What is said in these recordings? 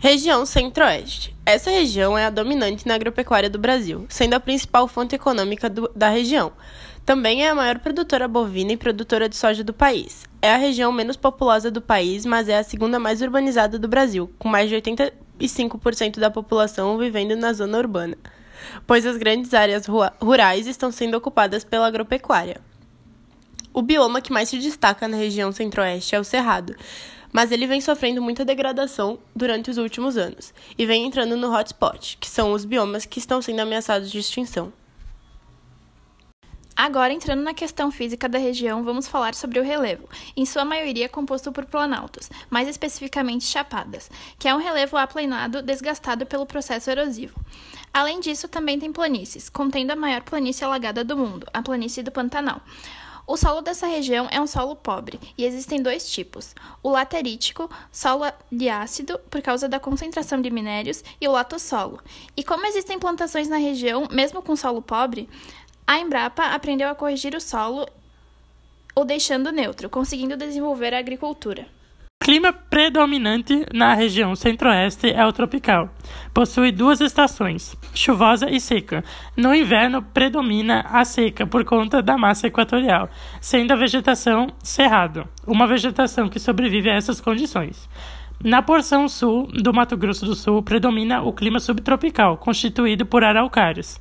Região Centro-Oeste. Essa região é a dominante na agropecuária do Brasil, sendo a principal fonte econômica do, da região. Também é a maior produtora bovina e produtora de soja do país. É a região menos populosa do país, mas é a segunda mais urbanizada do Brasil, com mais de 85% da população vivendo na zona urbana, pois as grandes áreas rurais estão sendo ocupadas pela agropecuária. O bioma que mais se destaca na região centro-oeste é o Cerrado, mas ele vem sofrendo muita degradação durante os últimos anos e vem entrando no hotspot, que são os biomas que estão sendo ameaçados de extinção. Agora, entrando na questão física da região, vamos falar sobre o relevo, em sua maioria composto por planaltos, mais especificamente chapadas, que é um relevo aplanado desgastado pelo processo erosivo. Além disso, também tem planícies, contendo a maior planície alagada do mundo, a planície do Pantanal. O solo dessa região é um solo pobre e existem dois tipos: o laterítico, solo de ácido por causa da concentração de minérios, e o latossolo. E como existem plantações na região, mesmo com solo pobre, a Embrapa aprendeu a corrigir o solo o deixando neutro, conseguindo desenvolver a agricultura clima predominante na região centro-oeste é o tropical. Possui duas estações, chuvosa e seca. No inverno predomina a seca por conta da massa equatorial, sendo a vegetação cerrado, uma vegetação que sobrevive a essas condições. Na porção sul do Mato Grosso do Sul predomina o clima subtropical, constituído por araucárias.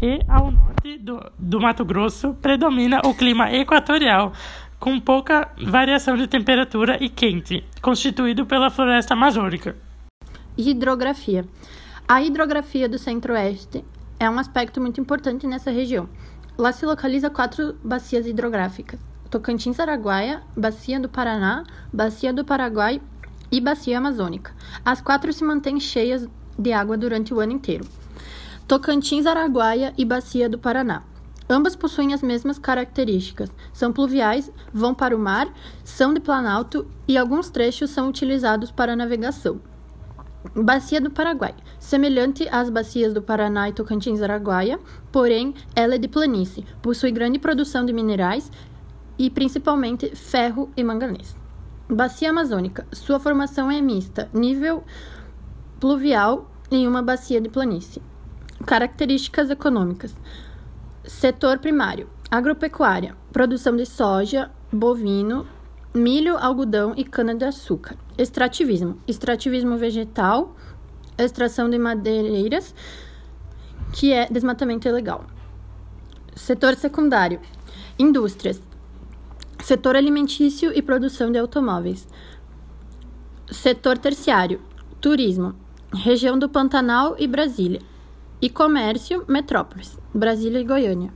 E ao norte do, do Mato Grosso predomina o clima equatorial, com pouca variação de temperatura e quente, constituído pela floresta amazônica. Hidrografia. A hidrografia do Centro-Oeste é um aspecto muito importante nessa região. Lá se localiza quatro bacias hidrográficas: Tocantins-Araguaia, Bacia do Paraná, Bacia do Paraguai e Bacia Amazônica. As quatro se mantêm cheias de água durante o ano inteiro. Tocantins-Araguaia e Bacia do Paraná. Ambas possuem as mesmas características. São pluviais, vão para o mar, são de planalto e alguns trechos são utilizados para navegação. Bacia do Paraguai. Semelhante às bacias do Paraná e Tocantins-Araguaia, porém, ela é de planície, possui grande produção de minerais e principalmente ferro e manganês. Bacia Amazônica. Sua formação é mista, nível pluvial em uma bacia de planície. Características econômicas. Setor primário: agropecuária, produção de soja, bovino, milho, algodão e cana-de-açúcar. Extrativismo: extrativismo vegetal, extração de madeireiras, que é desmatamento ilegal. Setor secundário: indústrias, setor alimentício e produção de automóveis. Setor terciário: turismo, região do Pantanal e Brasília. E comércio, metrópoles, Brasília e Goiânia.